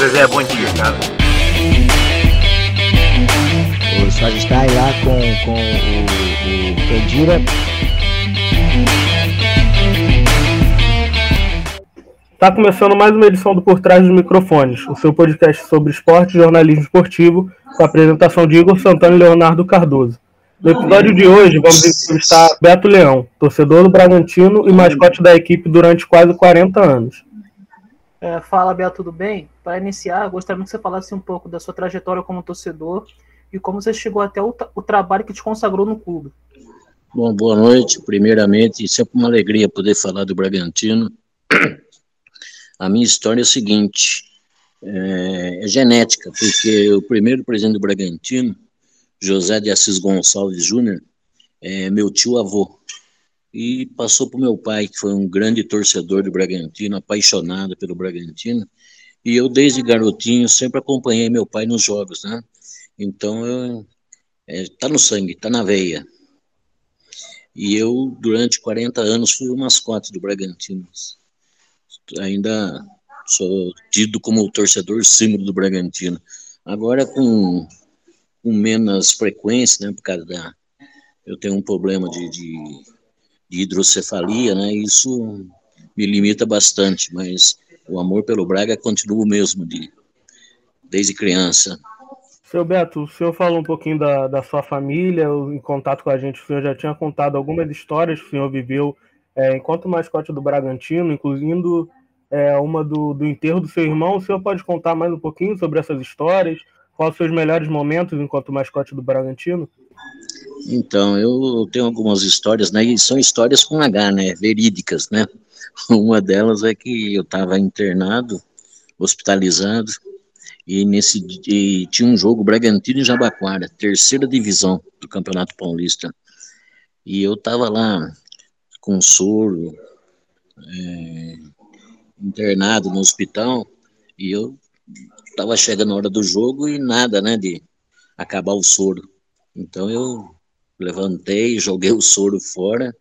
Zezé, bom dia, cara. O aí lá com, com o, o Kendira. Está começando mais uma edição do Por Trás dos Microfones, o seu podcast sobre esporte e jornalismo esportivo, com a apresentação de Igor Santana e Leonardo Cardoso. No episódio de hoje, vamos entrevistar Beto Leão, torcedor do Bragantino e mascote da equipe durante quase 40 anos. É, fala, Beto, tudo bem? Para iniciar, gostaria que você falasse um pouco da sua trajetória como torcedor e como você chegou até o, o trabalho que te consagrou no clube. Bom, boa noite. Primeiramente, sempre uma alegria poder falar do Bragantino. A minha história é a seguinte: é, é genética, porque o primeiro presidente do Bragantino, José de Assis Gonçalves Júnior, é meu tio-avô. E passou para o meu pai, que foi um grande torcedor do Bragantino, apaixonado pelo Bragantino. E eu, desde garotinho, sempre acompanhei meu pai nos jogos, né? Então, eu, é, tá no sangue, tá na veia. E eu, durante 40 anos, fui o mascote do Bragantino ainda sou tido como o torcedor símbolo do Bragantino. Agora com, com menos frequência, né, por causa da... Eu tenho um problema de, de, de hidrocefalia, né, isso me limita bastante, mas o amor pelo Braga continua o mesmo de, desde criança. Seu Beto, o senhor falou um pouquinho da, da sua família, em contato com a gente, o senhor já tinha contado algumas histórias que o senhor viveu é, enquanto mascote do Bragantino, incluindo é, uma do, do enterro do seu irmão. O senhor pode contar mais um pouquinho sobre essas histórias? Quais os seus melhores momentos enquanto mascote do Bragantino? Então, eu tenho algumas histórias, né? E são histórias com H, né? Verídicas, né? Uma delas é que eu estava internado, hospitalizado, e nesse e tinha um jogo Bragantino e Jabaquara, terceira divisão do Campeonato Paulista. E eu estava lá com soro, é, internado no hospital e eu estava chegando a hora do jogo e nada, né, de acabar o soro. Então eu levantei, joguei o soro fora,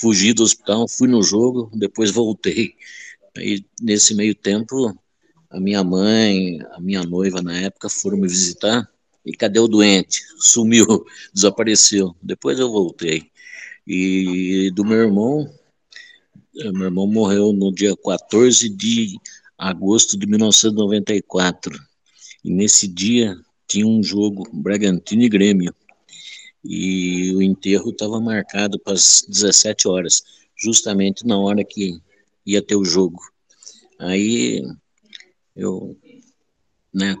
fugi do hospital, fui no jogo, depois voltei. E nesse meio tempo, a minha mãe, a minha noiva na época foram me visitar. E cadê o doente? Sumiu, desapareceu. Depois eu voltei. E do meu irmão, meu irmão morreu no dia 14 de agosto de 1994. E nesse dia tinha um jogo Bragantino e Grêmio. E o enterro estava marcado para as 17 horas, justamente na hora que ia ter o jogo. Aí eu né,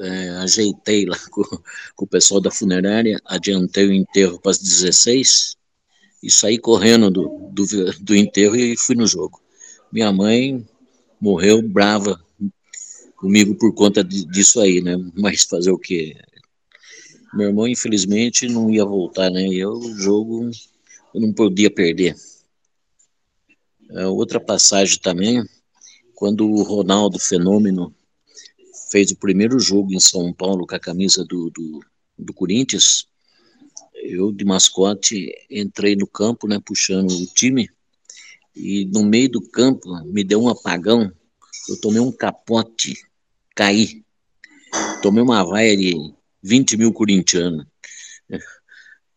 é, ajeitei lá com, com, o pessoal da funerária, adiantei o enterro para as 16 e saí correndo do, do, do enterro e fui no jogo. Minha mãe morreu brava comigo por conta disso aí, né? Mas fazer o quê? Meu irmão, infelizmente, não ia voltar, né? E eu, o jogo, eu não podia perder. É, outra passagem também, quando o Ronaldo Fenômeno fez o primeiro jogo em São Paulo com a camisa do, do, do Corinthians, eu de mascote entrei no campo, né, puxando o time, e no meio do campo me deu um apagão, eu tomei um capote, caí, tomei uma vaia de 20 mil corintianos.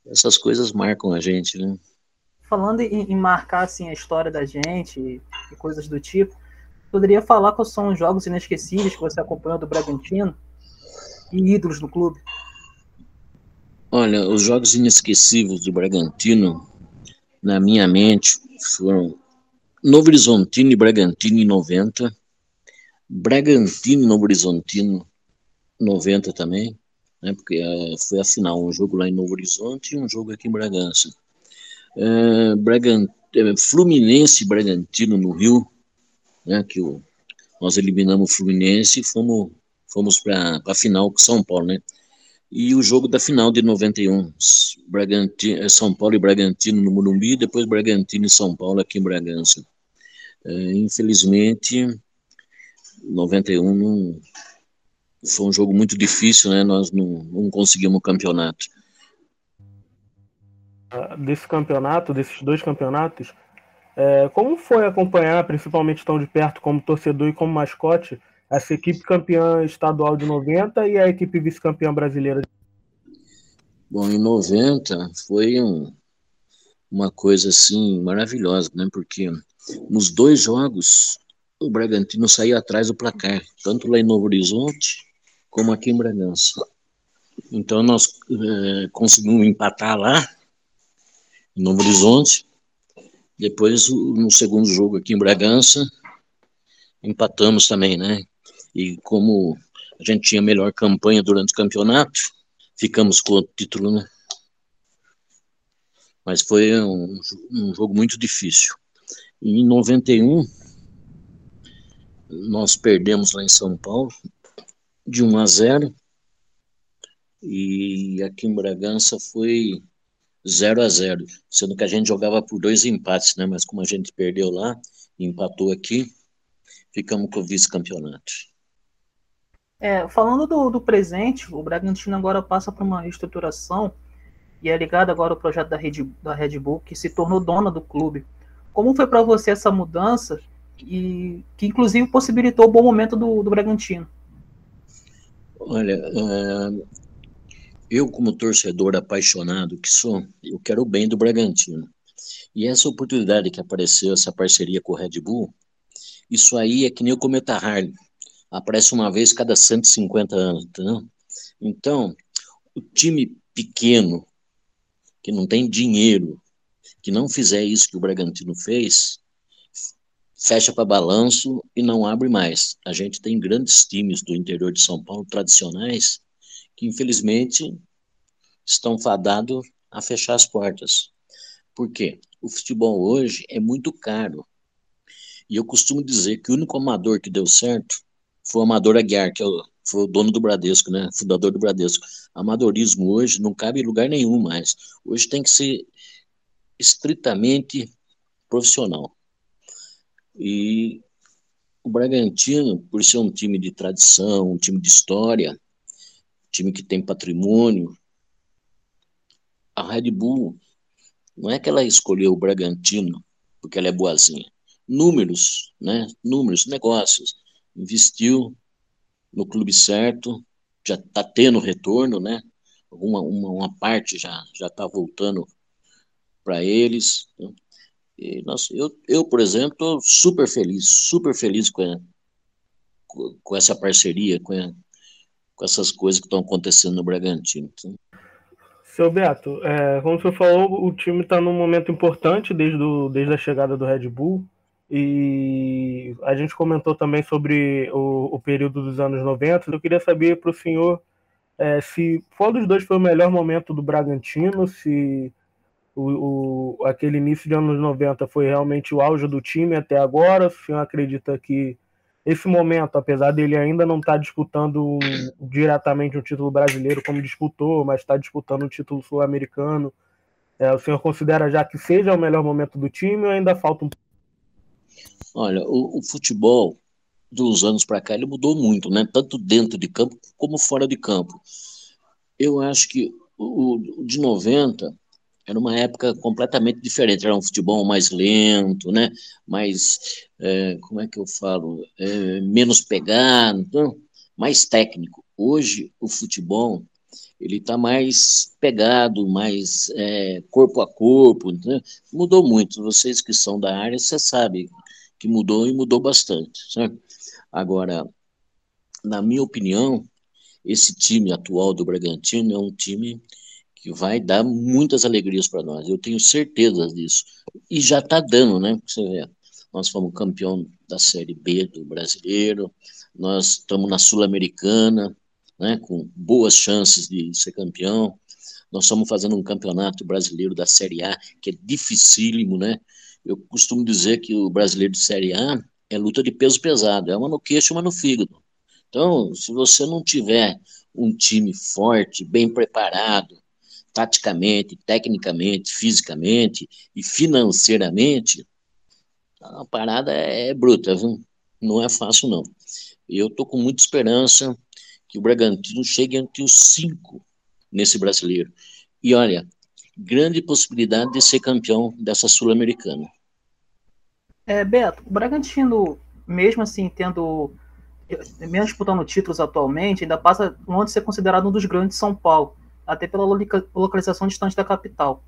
Essas coisas marcam a gente, né? Falando em, em marcar assim, a história da gente e, e coisas do tipo, poderia falar quais são os jogos inesquecíveis que você acompanhou do Bragantino e ídolos do clube? Olha, os jogos inesquecíveis do Bragantino, na minha mente, foram Novo Horizontino e Bragantino em 90, Bragantino e Novo Horizontino 90 também, né, porque uh, foi a final, um jogo lá em Novo Horizonte e um jogo aqui em Bragança. Uh, Bragant... Eh, Fluminense e Bragantino no Rio, né, que o... nós eliminamos o Fluminense e fomos, fomos para a final com São Paulo, né? e o jogo da final de 91, Bragantino, São Paulo e Bragantino no Morumbi, depois Bragantino e São Paulo aqui em Bragança. É, infelizmente, 91 não, foi um jogo muito difícil, né? Nós não, não conseguimos o campeonato. Ah, desse campeonato, desses dois campeonatos, é, como foi acompanhar, principalmente tão de perto como torcedor e como mascote, essa equipe campeã estadual de 90 e a equipe vice-campeã brasileira. Bom, em 90 foi um, uma coisa assim maravilhosa, né? Porque nos dois jogos o Bragantino saiu atrás do placar, tanto lá em Novo Horizonte como aqui em Bragança. Então nós é, conseguimos empatar lá em Novo Horizonte. Depois no segundo jogo aqui em Bragança empatamos também, né? E como a gente tinha melhor campanha durante o campeonato, ficamos com o título, né? Mas foi um, um jogo muito difícil. Em 91, nós perdemos lá em São Paulo, de 1 a 0. E aqui em Bragança foi 0 a 0, sendo que a gente jogava por dois empates, né? Mas como a gente perdeu lá, empatou aqui, ficamos com o vice-campeonato. É, falando do, do, presente, o Bragantino agora passa por uma reestruturação e é ligado agora ao projeto da Red, da Red Bull, que se tornou dona do clube. Como foi para você essa mudança e que inclusive possibilitou o bom momento do, do Bragantino? Olha, uh, eu como torcedor apaixonado que sou, eu quero o bem do Bragantino. E essa oportunidade que apareceu, essa parceria com o Red Bull, isso aí é que nem o Cometa Harley aparece uma vez cada 150 anos, entendeu? Então, o time pequeno, que não tem dinheiro, que não fizer isso que o Bragantino fez, fecha para balanço e não abre mais. A gente tem grandes times do interior de São Paulo, tradicionais, que infelizmente estão fadados a fechar as portas. Por quê? O futebol hoje é muito caro. E eu costumo dizer que o único amador que deu certo foi o Amador Aguiar, que é o, foi o dono do Bradesco, né? Fundador do Bradesco. Amadorismo hoje não cabe em lugar nenhum mais. Hoje tem que ser estritamente profissional. E o Bragantino, por ser um time de tradição, um time de história, um time que tem patrimônio, a Red Bull não é que ela escolheu o Bragantino porque ela é boazinha. Números, né? Números, negócios investiu no clube certo, já está tendo retorno, né? Uma, uma, uma parte já já está voltando para eles. Né? E, nossa, eu, eu, por exemplo, estou super feliz, super feliz com, a, com, essa parceria, com, a, com essas coisas que estão acontecendo no Bragantino. Então. Seu Beto, é, como você falou, o time está num momento importante desde, do, desde a chegada do Red Bull. E a gente comentou também sobre o, o período dos anos 90. Eu queria saber para o senhor é, se qual dos dois foi o melhor momento do Bragantino, se o, o, aquele início de anos 90 foi realmente o auge do time até agora, o senhor acredita que esse momento, apesar dele ainda não estar tá disputando diretamente um título brasileiro como disputou, mas está disputando um título sul-americano, é, o senhor considera já que seja o melhor momento do time ou ainda falta um Olha, o, o futebol dos anos para cá ele mudou muito, né? Tanto dentro de campo como fora de campo. Eu acho que o, o de 90 era uma época completamente diferente. Era um futebol mais lento, né? Mais, é, como é que eu falo? É, menos pegado, então, mais técnico. Hoje o futebol ele está mais pegado, mais é, corpo a corpo. Né? Mudou muito. Vocês que são da área, você sabe que mudou e mudou bastante, certo? Agora, na minha opinião, esse time atual do Bragantino é um time que vai dar muitas alegrias para nós. Eu tenho certeza disso. E já está dando, né? Você vê, nós fomos campeão da Série B do Brasileiro, nós estamos na Sul-Americana, né? Com boas chances de ser campeão. Nós estamos fazendo um campeonato brasileiro da Série A, que é dificílimo, né? Eu costumo dizer que o brasileiro de Série A é luta de peso pesado, é uma no queixo, uma no fígado. Então, se você não tiver um time forte, bem preparado, taticamente, tecnicamente, fisicamente e financeiramente, a parada é, é bruta, viu? não é fácil não. Eu estou com muita esperança que o Bragantino chegue entre os cinco nesse brasileiro. E olha, grande possibilidade de ser campeão dessa Sul-Americana. É, Beto, o Bragantino, mesmo assim, tendo mesmo disputando títulos atualmente, ainda passa longe de ser considerado um dos grandes de São Paulo, até pela localização distante da capital.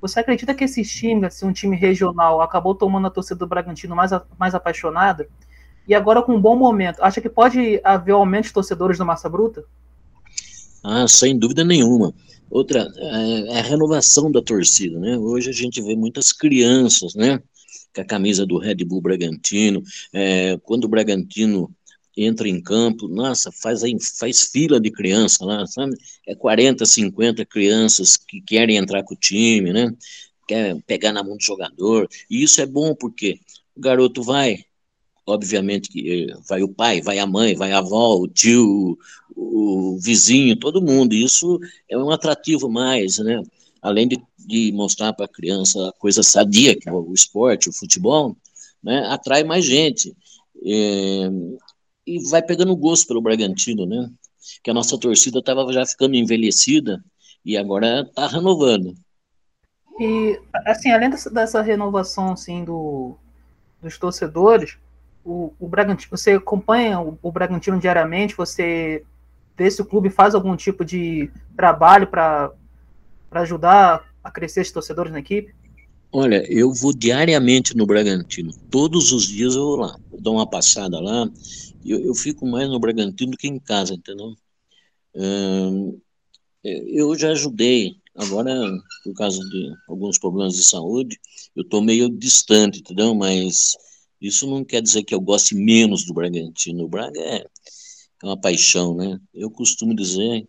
Você acredita que esse time, assim, um time regional, acabou tomando a torcida do Bragantino mais, mais apaixonada? E agora com um bom momento, acha que pode haver aumento de torcedores do Massa Bruta? Ah, sem dúvida nenhuma. Outra é, é a renovação da torcida, né? Hoje a gente vê muitas crianças, né? Com a camisa do Red Bull Bragantino. É, quando o Bragantino entra em campo, nossa, faz, aí, faz fila de criança lá, sabe? É 40, 50 crianças que querem entrar com o time, né? Quer pegar na mão do jogador. E isso é bom porque o garoto vai, obviamente que eh, vai o pai, vai a mãe, vai a avó, o tio, o vizinho, todo mundo. Isso é um atrativo mais, né? Além de, de mostrar para a criança a coisa sadia, que é o esporte, o futebol, né? Atrai mais gente. É, e vai pegando gosto pelo Bragantino, né? Que a nossa torcida estava já ficando envelhecida e agora está renovando. E, assim, além dessa, dessa renovação, assim, do, dos torcedores, o, o Bragantino, você acompanha o, o Bragantino diariamente? Você vê se o clube faz algum tipo de trabalho para ajudar a crescer esses torcedores na equipe? Olha, eu vou diariamente no Bragantino. Todos os dias eu vou lá. Eu dou uma passada lá. Eu, eu fico mais no Bragantino do que em casa, entendeu? Hum, eu já ajudei. Agora, por causa de alguns problemas de saúde, eu estou meio distante, entendeu? Mas isso não quer dizer que eu goste menos do Bragantino. O Braga é, é uma paixão, né? Eu costumo dizer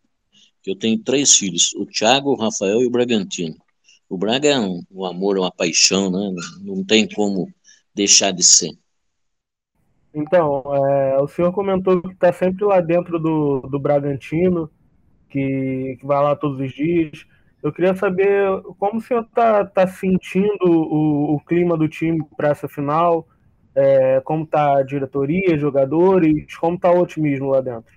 que eu tenho três filhos: o Thiago, o Rafael e o Bragantino. O Braga é um, um amor, uma paixão, né? Não tem como deixar de ser. Então, é, o senhor comentou que está sempre lá dentro do, do Bragantino, que, que vai lá todos os dias. Eu queria saber como o senhor está tá sentindo o, o clima do time para essa final, é, como está a diretoria, jogadores, como está o otimismo lá dentro?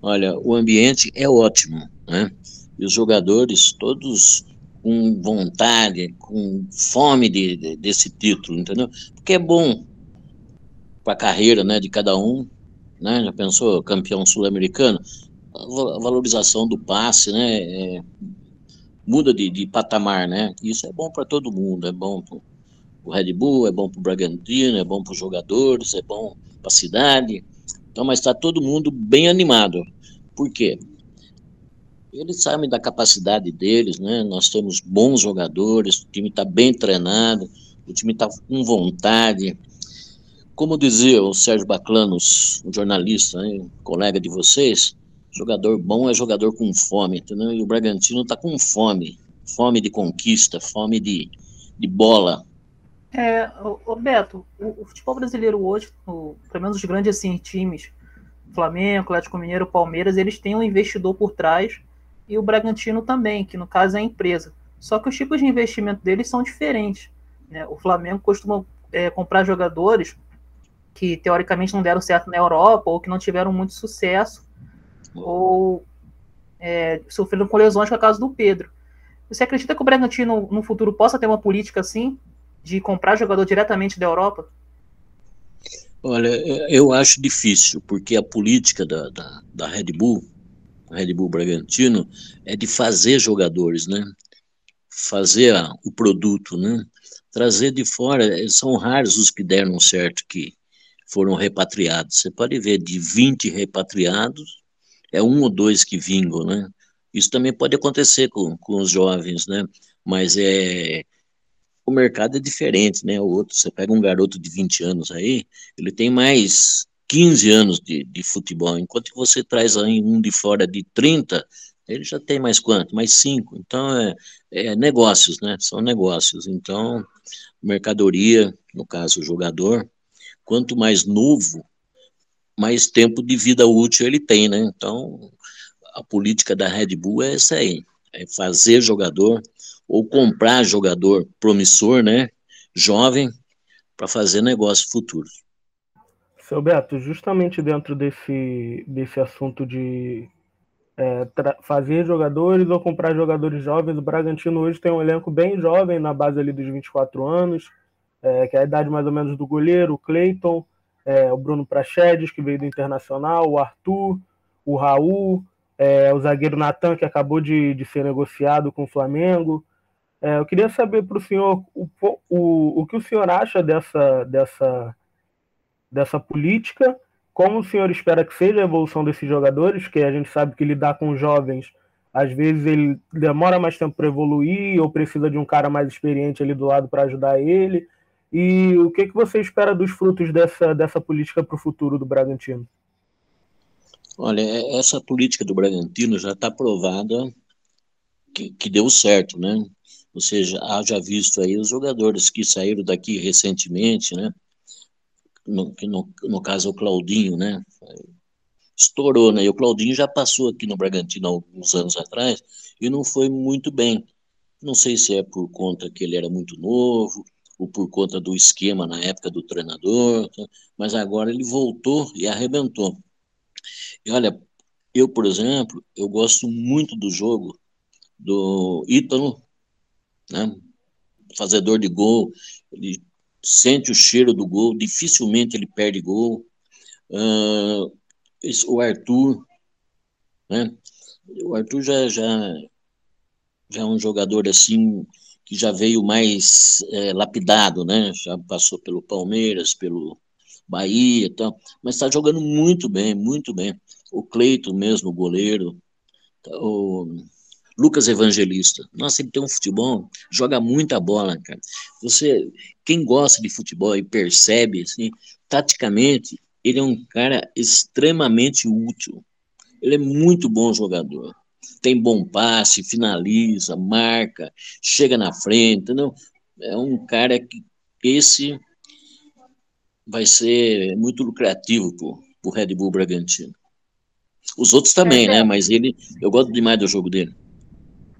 Olha, o ambiente é ótimo, né? E os jogadores todos com vontade, com fome de, de, desse título, entendeu? Porque é bom para a carreira, né, de cada um, né? Já pensou campeão sul-americano? A valorização do passe, né? É, muda de, de, patamar, né? Isso é bom para todo mundo, é bom o Red Bull, é bom para o Bragantino, é bom para os jogadores, é bom para a cidade. Então, mas está todo mundo bem animado. Por quê? Eles sabem da capacidade deles, né? Nós temos bons jogadores, o time está bem treinado, o time está com vontade. Como dizia o Sérgio Baclanos, um jornalista, né, colega de vocês, jogador bom é jogador com fome, entendeu? E o Bragantino está com fome, fome de conquista, fome de, de bola, é, o, Beto, o, o, futebol brasileiro hoje, o, pelo menos os grandes assim, times, Flamengo, Atlético Mineiro, Palmeiras, eles têm um investidor por trás e o Bragantino também, que no caso é a empresa. Só que os tipos de investimento deles são diferentes. Né? O Flamengo costuma é, comprar jogadores que teoricamente não deram certo na Europa ou que não tiveram muito sucesso ou é, sofreram com lesões, que é o caso do Pedro. Você acredita que o Bragantino no futuro possa ter uma política assim de comprar jogador diretamente da Europa? Olha, eu acho difícil, porque a política da, da, da Red Bull, Red Bull Bragantino, é de fazer jogadores, né? Fazer o produto, né? Trazer de fora, são raros os que deram certo, que foram repatriados. Você pode ver, de 20 repatriados, é um ou dois que vingam, né? Isso também pode acontecer com, com os jovens, né? Mas é, o mercado é diferente, né? O outro, você pega um garoto de 20 anos aí, ele tem mais 15 anos de, de futebol, enquanto que você traz aí um de fora de 30, ele já tem mais quanto? Mais 5. Então, é, é negócios, né? São negócios. Então, mercadoria, no caso, o jogador, quanto mais novo, mais tempo de vida útil ele tem, né? Então, a política da Red Bull é essa aí, é fazer jogador ou comprar jogador promissor, né, jovem, para fazer negócio futuro. Seu Beto, justamente dentro desse, desse assunto de é, fazer jogadores ou comprar jogadores jovens, o Bragantino hoje tem um elenco bem jovem, na base ali dos 24 anos, é, que é a idade mais ou menos do goleiro, o Cleiton. é, o Bruno Prachedes, que veio do Internacional, o Arthur, o Raul, é, o zagueiro Natan, que acabou de, de ser negociado com o Flamengo. É, eu queria saber para o senhor o, o, o que o senhor acha dessa, dessa, dessa política, como o senhor espera que seja a evolução desses jogadores, que a gente sabe que lidar com jovens, às vezes ele demora mais tempo para evoluir, ou precisa de um cara mais experiente ali do lado para ajudar ele. E o que, que você espera dos frutos dessa, dessa política para o futuro do Bragantino? Olha, é, essa política do Bragantino já está provada que, que deu certo, né? Ou seja, haja visto aí os jogadores que saíram daqui recentemente, né? No, no, no caso o Claudinho, né? Estourou, né? E o Claudinho já passou aqui no Bragantino alguns anos atrás e não foi muito bem. Não sei se é por conta que ele era muito novo ou por conta do esquema na época do treinador, tá? mas agora ele voltou e arrebentou. E olha, eu, por exemplo, eu gosto muito do jogo do Ítalo, né? Fazedor de gol, ele sente o cheiro do gol, dificilmente ele perde gol. Uh, o Arthur, né? O Arthur já, já, já é um jogador assim que já veio mais é, lapidado, né? Já passou pelo Palmeiras, pelo Bahia e tal, mas está jogando muito bem, muito bem. O Cleito mesmo, o goleiro, o Lucas Evangelista. Nossa, ele tem um futebol, joga muita bola, cara. Você, quem gosta de futebol e percebe, assim, taticamente, ele é um cara extremamente útil. Ele é muito bom jogador. Tem bom passe, finaliza, marca, chega na frente, entendeu? É um cara que esse vai ser muito lucrativo para o Red Bull Bragantino. Os outros também, né? Mas ele, eu gosto demais do jogo dele.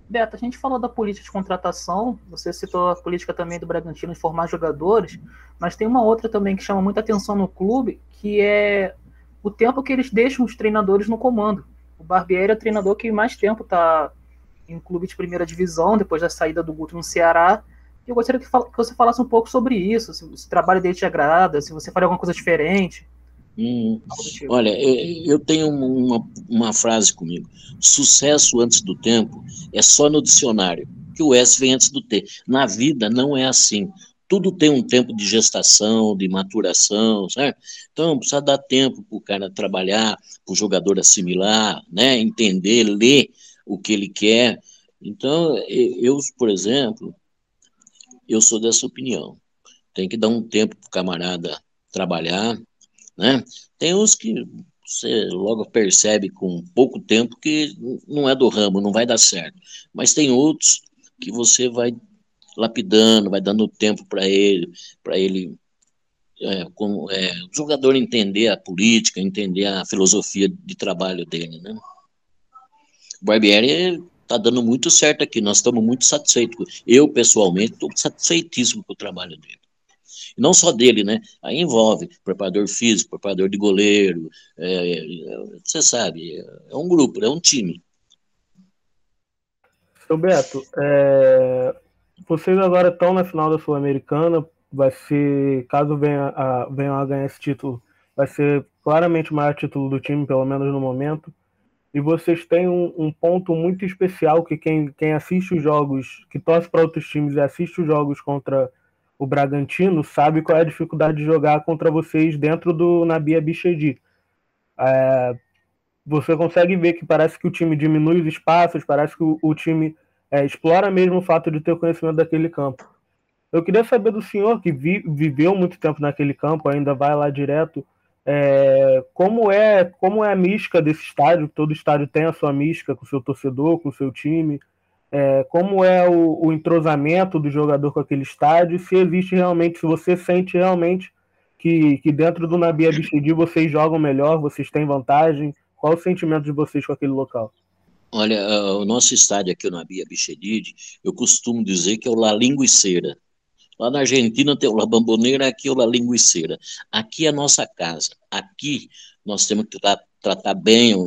Beto, a gente falou da política de contratação, você citou a política também do Bragantino de formar jogadores, mas tem uma outra também que chama muita atenção no clube, que é o tempo que eles deixam os treinadores no comando. O Barbieri é o treinador que mais tempo está em um clube de primeira divisão, depois da saída do Guto no Ceará, eu gostaria que, você falasse um pouco sobre isso, se, se o trabalho dele te agrada, se você faria alguma coisa diferente. Hum, olha, eu tenho uma, uma frase comigo: sucesso antes do tempo é só no dicionário, que o S vem antes do T. Na vida não é assim. Tudo tem um tempo de gestação, de maturação, certo? Então precisa dar tempo para o cara trabalhar, para o jogador assimilar, né? entender, ler o que ele quer. Então, eu, por exemplo, eu sou dessa opinião. Tem que dar um tempo para o camarada trabalhar, né? Tem uns que você logo percebe com pouco tempo que não é do ramo, não vai dar certo. Mas tem outros que você vai lapidando, vai dando tempo para ele, para ele é, é, o jogador entender a política, entender a filosofia de trabalho dele, né? O Barbieri está dando muito certo aqui, nós estamos muito satisfeitos. Eu, pessoalmente, estou satisfeitíssimo com o trabalho dele. E não só dele, né? Aí envolve preparador físico, preparador de goleiro, é, é, você sabe, é um grupo, é um time. Seu Beto, é, vocês agora estão na final da Sul-Americana, vai ser, caso venha a, venham a ganhar esse título, vai ser claramente o maior título do time, pelo menos no momento e vocês têm um, um, ponto muito especial que quem, quem assiste os jogos, que torce para outros times e assiste os jogos contra o Bragantino, sabe qual é a dificuldade de jogar contra vocês dentro do Nabia Bichedi. É, você consegue ver que parece que o time diminui os espaços, parece que o, o time é, explora mesmo o fato de ter conhecimento daquele campo. Eu queria saber do senhor, que vi, viveu muito tempo naquele campo, ainda vai lá direto, é, como é como é a mística desse estádio? Todo estádio tem a sua mística com o seu torcedor, com o seu time. É, como é o, o, entrosamento do jogador com aquele estádio? Se existe realmente, se você sente realmente que, que dentro do Nabi Abichedi vocês jogam melhor, vocês têm vantagem? Qual o sentimento de vocês com aquele local? Olha, o nosso estádio aqui, o Nabi Abichedid, eu costumo dizer que é o La Linguiceira. Lá na Argentina tem o La Bamboneira, aqui é o La Linguiceira. Aqui é a nossa casa. Aqui nós temos que tra tratar bem o,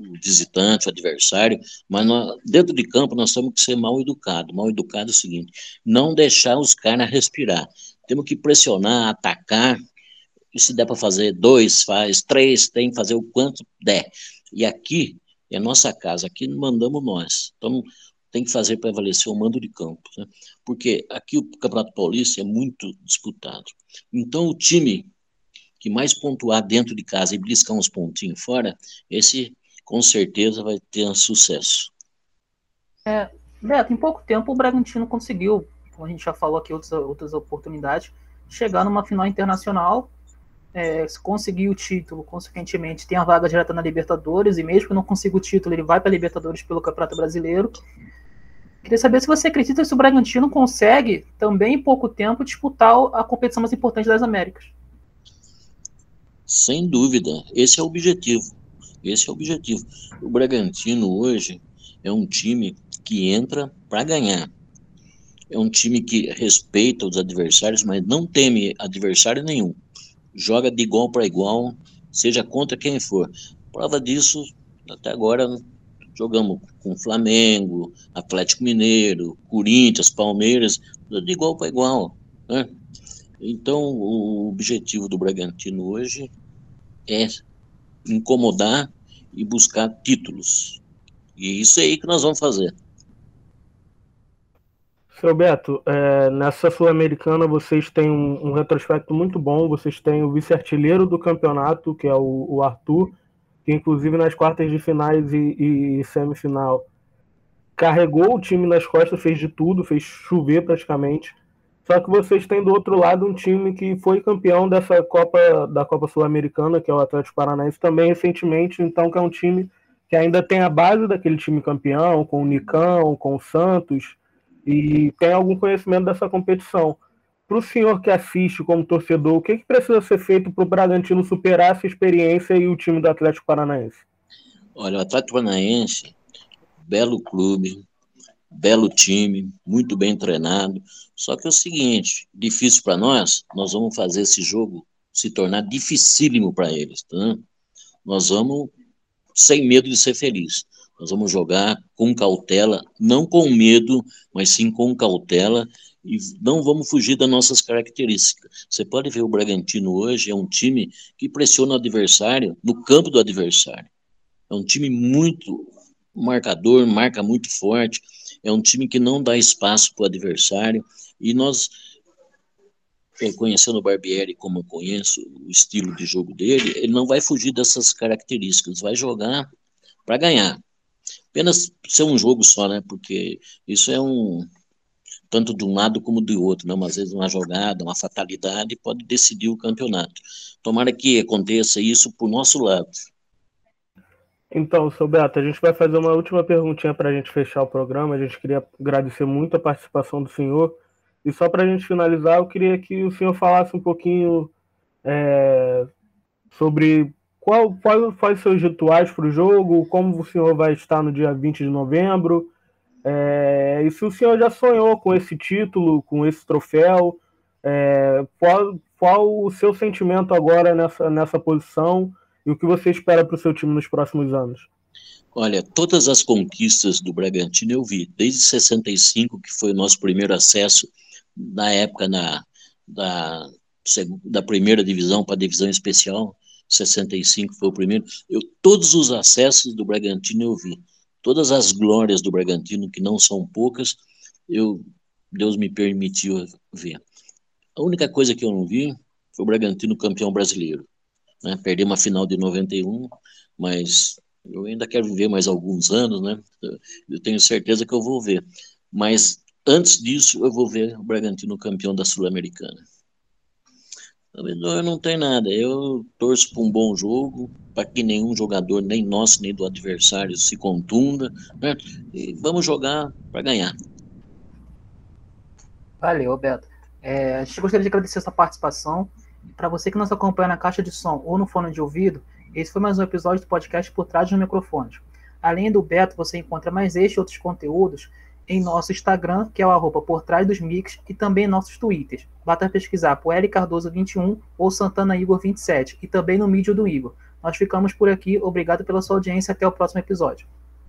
o, visitante, o adversário, mas nós, dentro de campo nós temos que ser mal educados. Mal educado é o seguinte: não deixar os caras respirar. Temos que pressionar, atacar, E se der para fazer dois, faz três, tem que fazer o quanto der. E aqui é nossa casa, aqui mandamos nós. Então, tem que fazer prevalecer o mando de campo. Né? Porque aqui o Campeonato Paulista é muito disputado. Então, o time que mais pontuar dentro de casa e bliscar uns pontinhos fora, esse com certeza vai ter um sucesso. É, Beto, em pouco tempo o Bragantino conseguiu, como a gente já falou aqui outras, outras oportunidades, chegar numa final internacional, é, conseguir o título, consequentemente tem a vaga direta na Libertadores, e mesmo que não consiga o título, ele vai para a Libertadores pelo Campeonato Brasileiro. Queria saber se você acredita que o Bragantino consegue, também em pouco tempo, disputar a competição mais importante das Américas. Sem dúvida, esse é o objetivo. Esse é o objetivo. O Bragantino hoje é um time que entra para ganhar. É um time que respeita os adversários, mas não teme adversário nenhum. Joga de igual para igual, seja contra quem for. Prova disso, até agora jogamos com Flamengo, Atlético Mineiro, Corinthians, Palmeiras, de igual para igual. Né? Então, o objetivo do Bragantino hoje é incomodar e buscar títulos. E isso é aí que nós vamos fazer. Seu Beto, é, nessa Sul-Americana vocês têm um, um, retrospecto muito bom. Vocês têm o vice-artilheiro do campeonato, que é o, o, Arthur, que inclusive nas quartas de finais e, e, semifinal carregou o time nas costas, fez de tudo, fez chover praticamente. Só que vocês têm do outro lado um time que foi campeão dessa Copa da Copa Sul-Americana, que é o Atlético Paranaense, também recentemente, então que é um time que ainda tem a base daquele time campeão, com o Nicão, com o Santos e tem algum conhecimento dessa competição. Para o senhor que assiste como torcedor, o que, que precisa ser feito para o Bragantino superar essa experiência e o time do Atlético Paranaense? Olha, o Atlético Paranaense, belo clube, belo time, muito bem treinado. Só que é o seguinte, difícil para nós, nós vamos fazer esse jogo se tornar dificílimo para eles. Tá? Nós vamos sem medo de ser feliz. Nós vamos jogar com cautela, não com medo, mas sim com cautela e não vamos fugir das nossas características. Você pode ver o Bragantino hoje é um time que pressiona o adversário no campo do adversário. É um time muito marcador, marca muito forte. É um time que não dá espaço para o adversário e nós conhecendo o Barbieri como eu conheço o estilo de jogo dele, ele não vai fugir dessas características, vai jogar para ganhar apenas ser um jogo só, né? Porque isso é um tanto de um lado como do outro, né? Às vezes uma jogada, uma fatalidade pode decidir o campeonato. Tomara que aconteça isso por nosso lado. Então, seu Beto, a gente vai fazer uma última perguntinha para a gente fechar o programa. A gente queria agradecer muito a participação do senhor. E só para a gente finalizar, eu queria que o senhor falasse um pouquinho é, sobre qual, qual, quais seus rituais para o jogo? Como o senhor vai estar no dia 20 de novembro? É, e se o senhor já sonhou com esse título, com esse troféu? É, qual, qual o seu sentimento agora nessa, nessa posição e o que você espera para o seu time nos próximos anos? Olha, todas as conquistas do Bragantino eu vi, desde 65, que foi o nosso primeiro acesso, na época na, da, da primeira divisão para a divisão especial, 65 foi o primeiro. Eu, todos os acessos do Bragantino eu vi. Todas as glórias do Bragantino, que não são poucas, eu Deus me permitiu ver. A única coisa que eu não vi foi o Bragantino campeão brasileiro. Né? Uma final de 91, mas eu ainda quero viver mais alguns anos, né? Eu tenho certeza que eu vou ver. Mas antes disso, eu vou ver o Bragantino campeão da Sul-Americana. Eu não tenho nada. Eu torço para um bom jogo, para que nenhum jogador, nem nosso, nem do adversário, se contunda. Né? E vamos jogar para ganhar. Valeu, Beto. É, a gente gostaria de agradecer essa participação. Para você que nos acompanha na caixa de som ou no fone de ouvido, esse foi mais um episódio do podcast Por Trás dos Microfones. Além do Beto, você encontra mais este e outros conteúdos em nosso Instagram, que é o arroba por trás dos mix, e também em nossos Twitters. Basta pesquisar por L Cardoso21 ou Santana Igor 27, e também no mídia do Igor. Nós ficamos por aqui, obrigado pela sua audiência, até o próximo episódio.